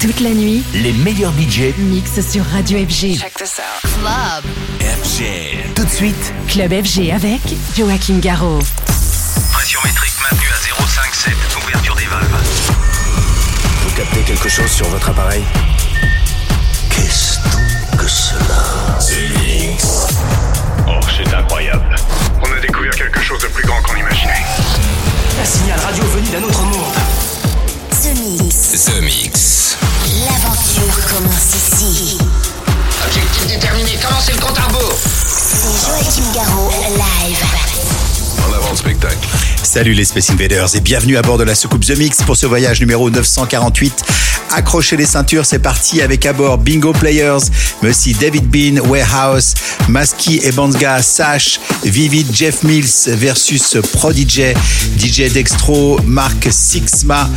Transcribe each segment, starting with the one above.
Toute la nuit, les meilleurs budgets mixent sur Radio FG. Check this out. Club. FG. Tout de suite, Club FG avec Joachim Garraud. Pression métrique maintenue à 0,57. Ouverture des valves. Vous captez quelque chose sur votre appareil? Qu'est-ce donc que cela? Oh, c'est incroyable. On a découvert quelque chose de plus grand qu'on imaginait. Un signal radio venu d'un autre monde. The Mix. The Mix. L'aventure commence ici. Objectif déterminé, commencez le compte à rebours? C'est Joachim Garraud, live. Salut les Space Invaders et bienvenue à bord de la soucoupe The Mix pour ce voyage numéro 948. Accrochez les ceintures, c'est parti avec à bord Bingo Players, mais aussi David Bean, Warehouse, Maski et Banzga, Sash, Vivid, Jeff Mills versus Prodigy, DJ Dextro, Mark Sixma,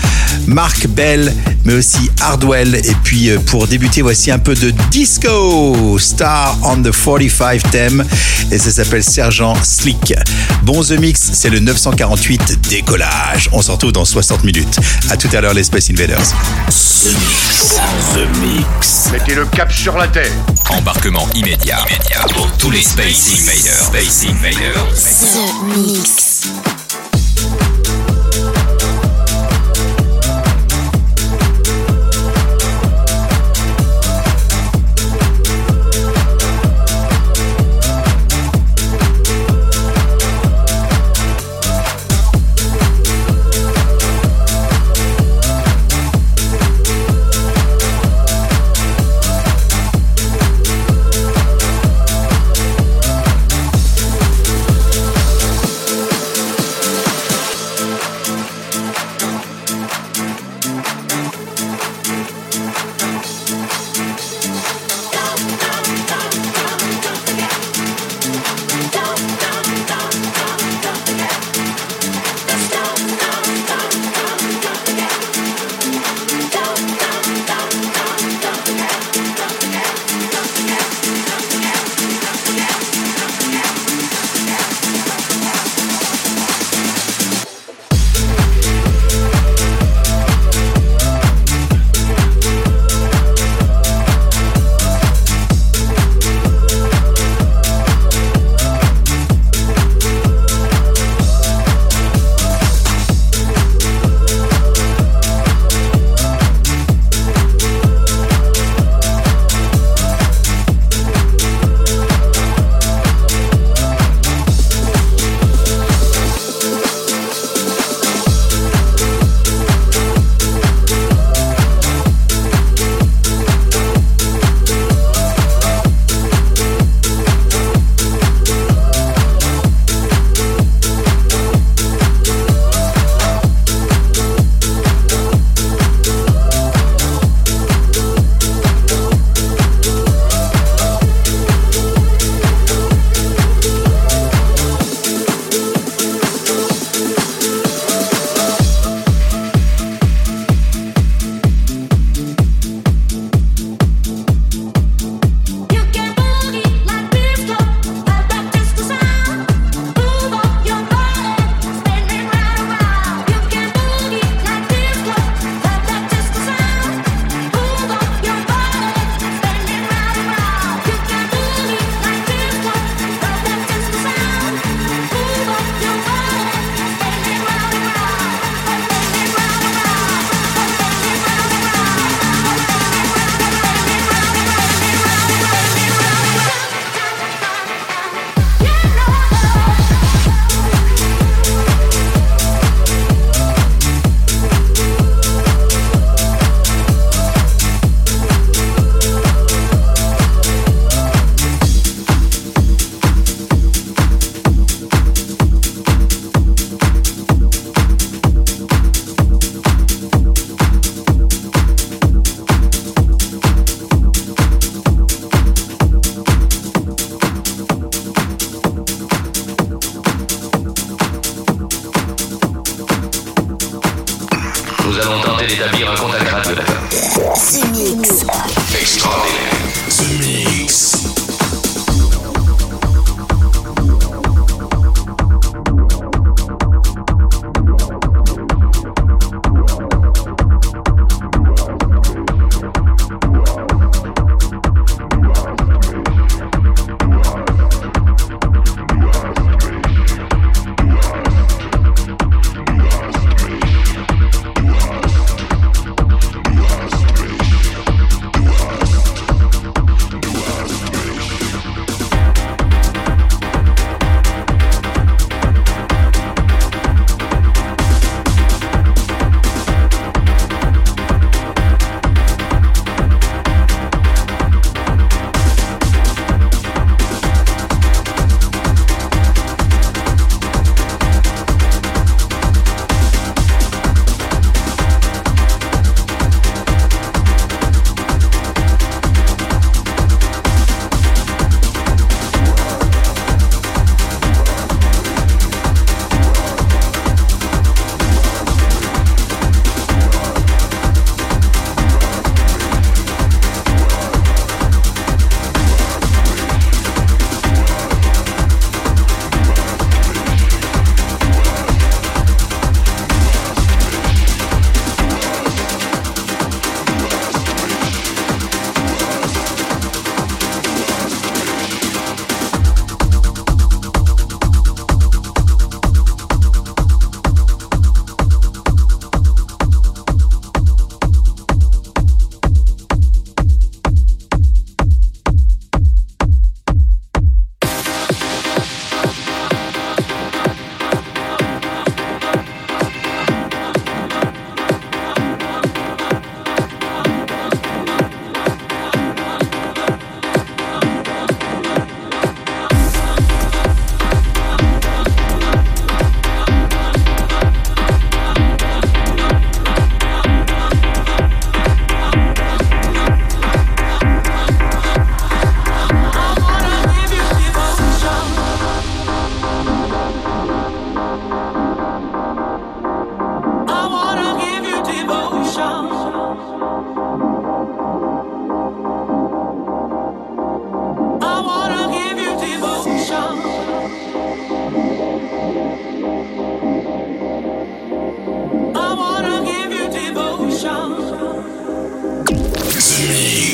Mark Bell, mais aussi Hardwell. Et puis euh, pour débuter, voici un peu de disco, Star on the 45 theme, et ça s'appelle Sergent Slick. Bon c'est le 948 décollage. On se retrouve dans 60 minutes. À tout à l'heure les Space Invaders. The Mix. The Mix. Mettez le cap sur la terre. Embarquement immédiat. immédiat pour tous les Space Invaders. Space Invaders. The Mix.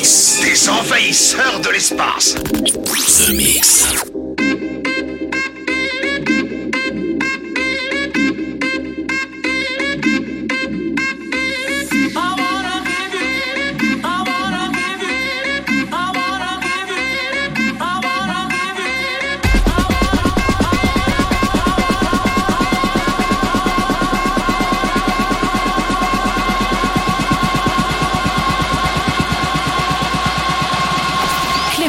des envahisseurs de l'espace. The Mix.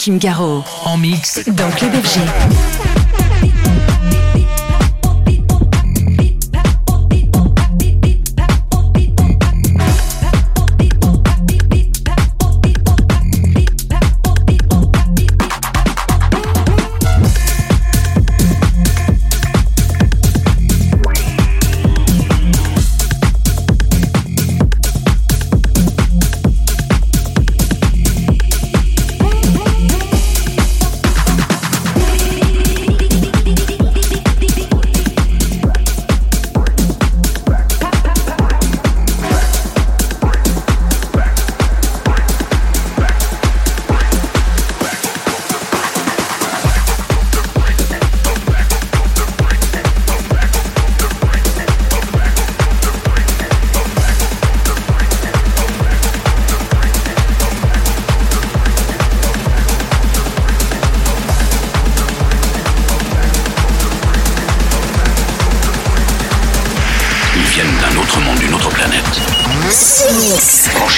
Joachim Garraud. En mix. Dans Club FG.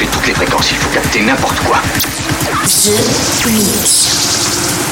toutes les fréquences, il faut capter n'importe quoi. The Mix.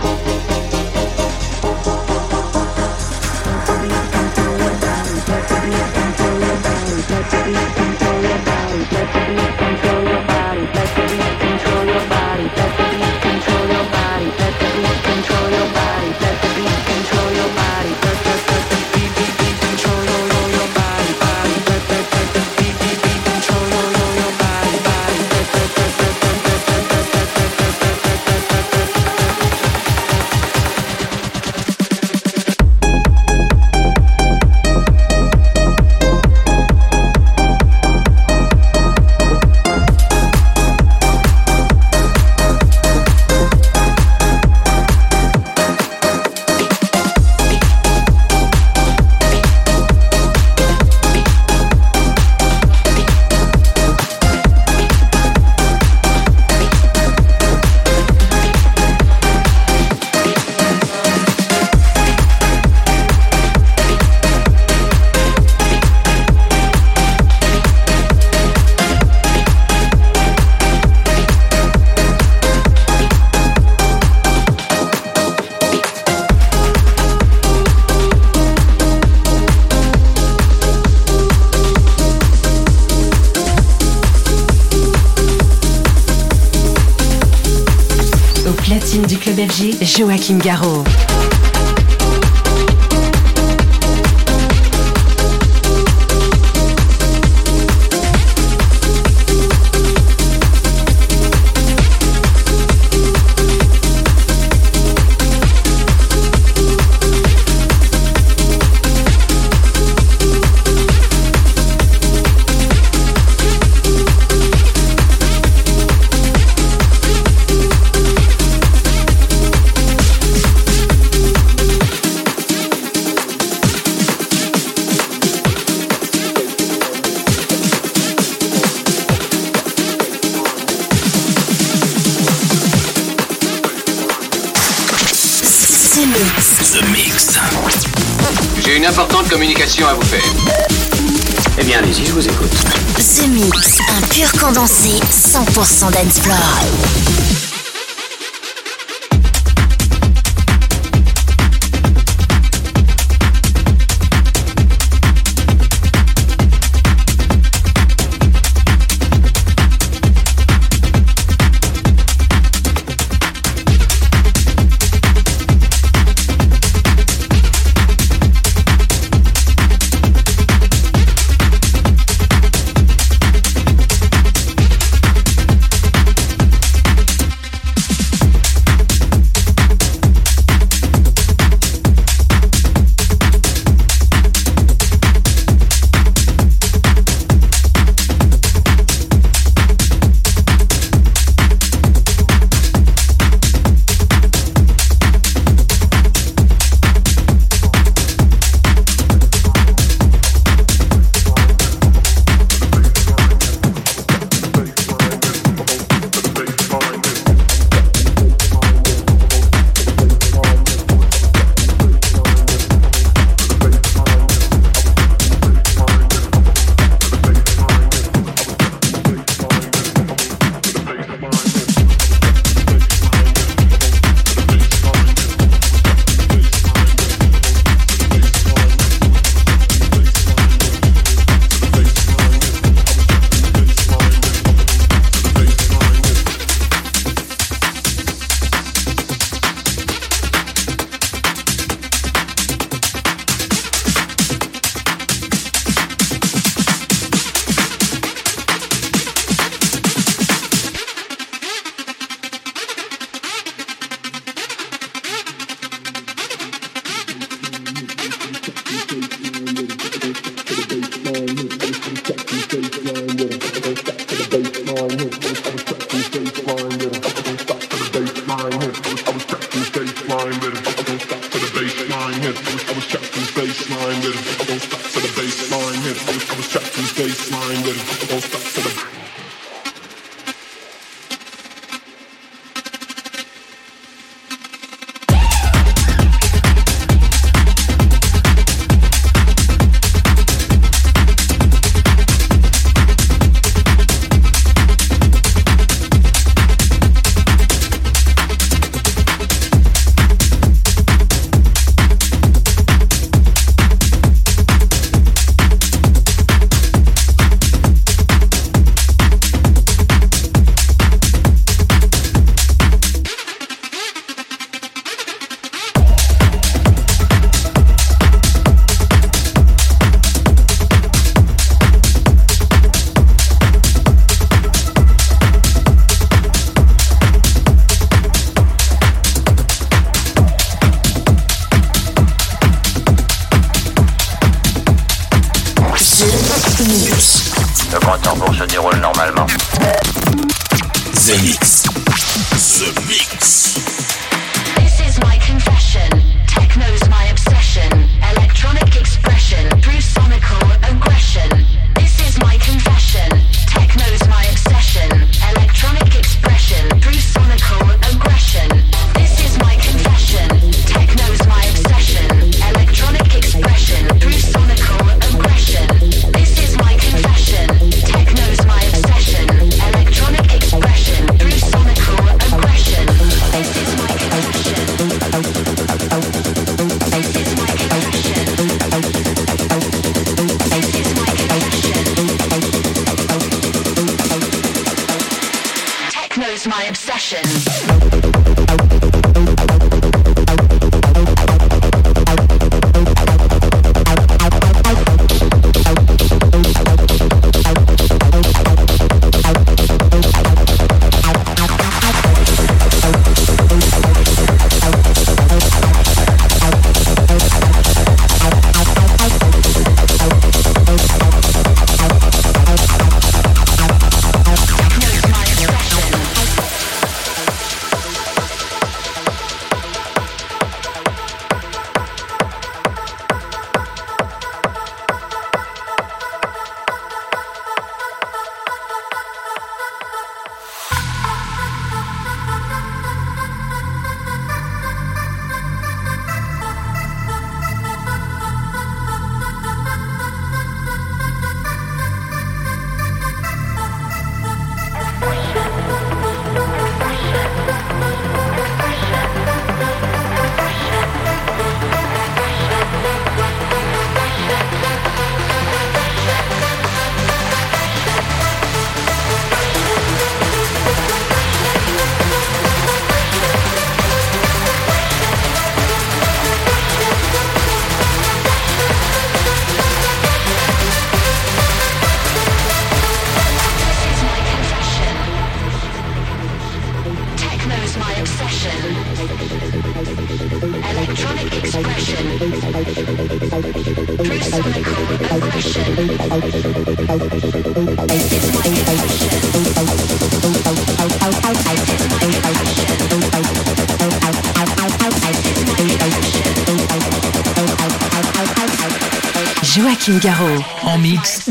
Bye. Joachim Garraud. Dance Floor. 100% d'Ensplore. my obsession.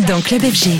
Dans Club FG.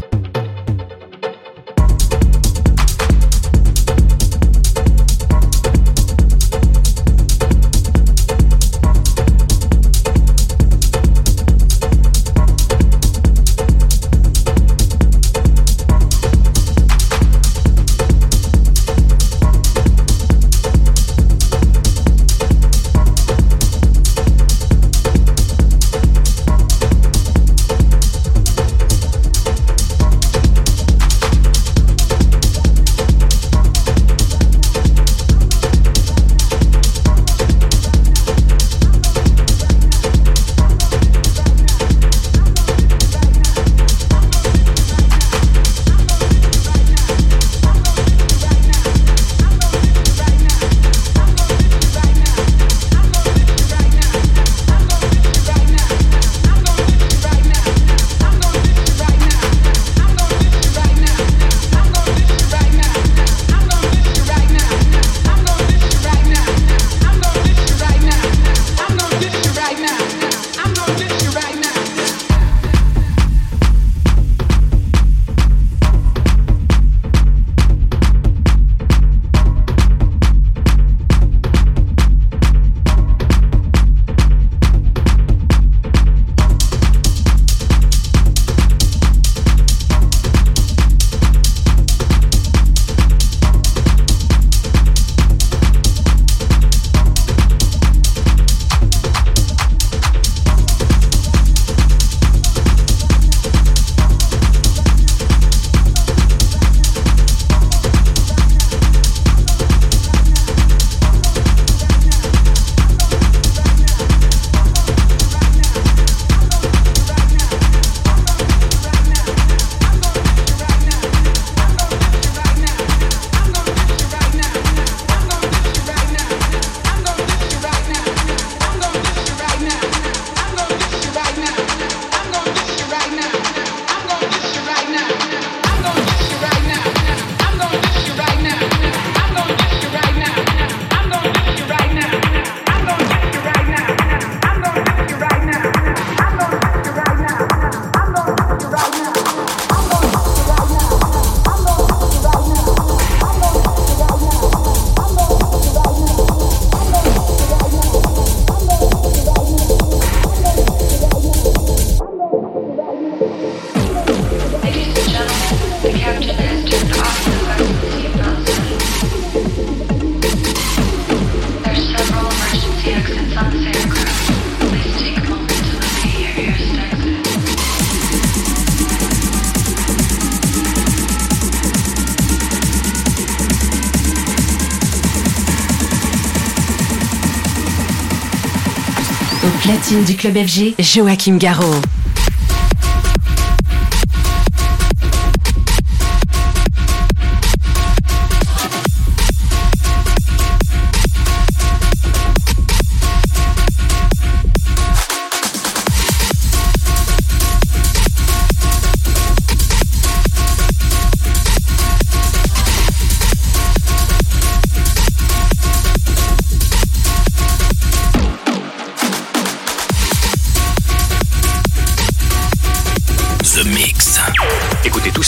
Du club FG, Joachim Garraud.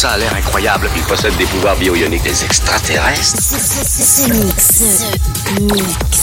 Ça a l'air incroyable. Il possède des pouvoirs bio-ioniques. Des extraterrestres? Ce mix. mix.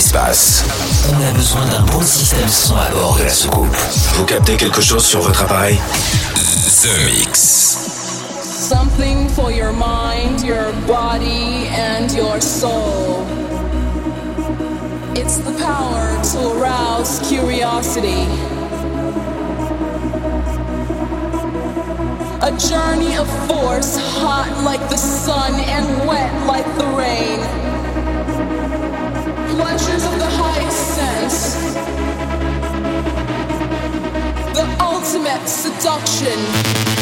L'espace. On a besoin d'un bon système son à bord de la soucoupe. Vous captez quelque chose sur votre appareil The Mix. Something for your mind, your body and your soul. It's the power to arouse curiosity. A journey of force, hot like the sun and wet like the rain seduction.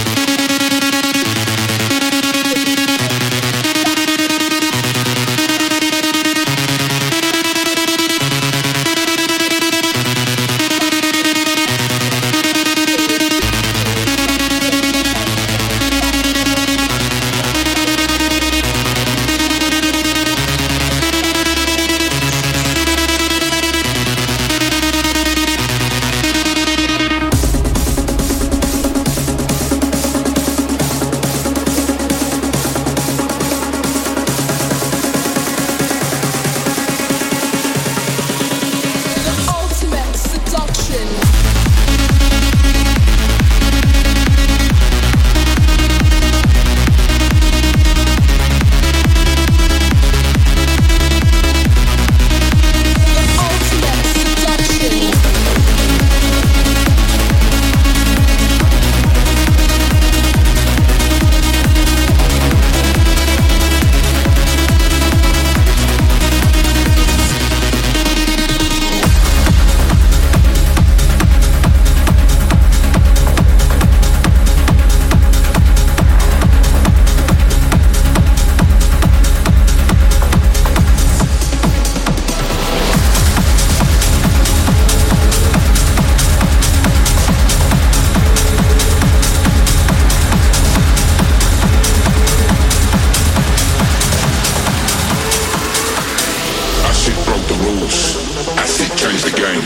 gang.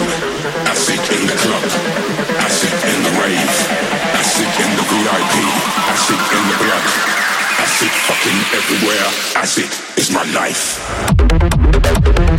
Acid in the club. Acid in the rave. Acid in the VIP. Acid in the blood. Acid fucking everywhere. Acid is my life.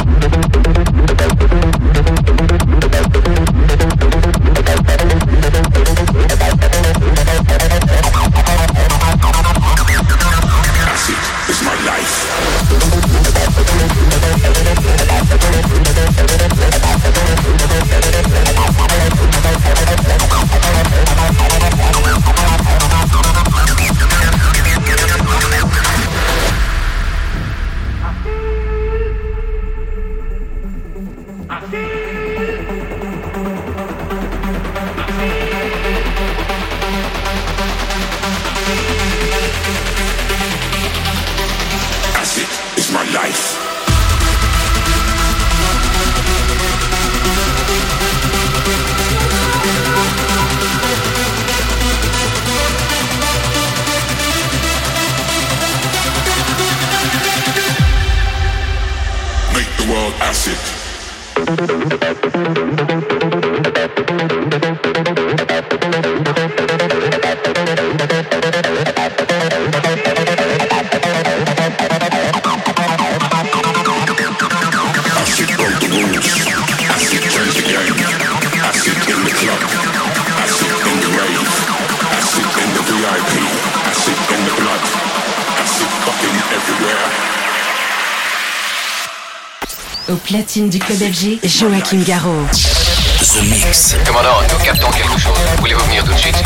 Platine du club FG, Joachim Garraud. The Mix. Commandant, nous captons quelque chose. Voulez-vous venir tout de suite?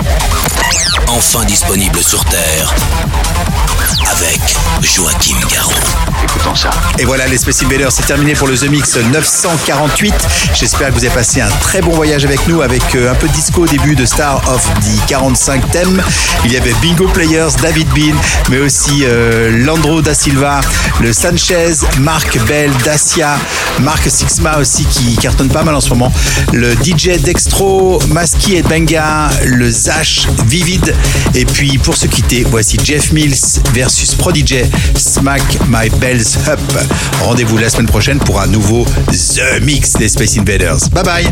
Enfin disponible sur Terre. Avec Joachim Garraud. Écoutons ça. Et voilà, les Space Invaders, c'est terminé pour le The Mix 948. J'espère que vous avez passé un très bon voyage avec nous, avec euh, un peu de disco au début de Star of the 45 thèmes. Il y avait Bingo Players, David Bean, mais aussi euh, Landro da Silva, le Sanchez, Marc Bell, Dacia, Marc Sixma aussi qui cartonne pas mal en ce moment, le DJ Dextro, Maski et Benga, le Zash Vivid. Et puis pour se quitter, voici Jeff Mills versus Prodigy, Smack My Bells Up. Rendez-vous la semaine prochaine pour un nouveau The Mix des Space Invaders. Bye bye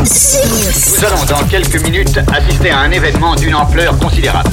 Nous allons dans quelques minutes assister à un événement d'une ampleur considérable.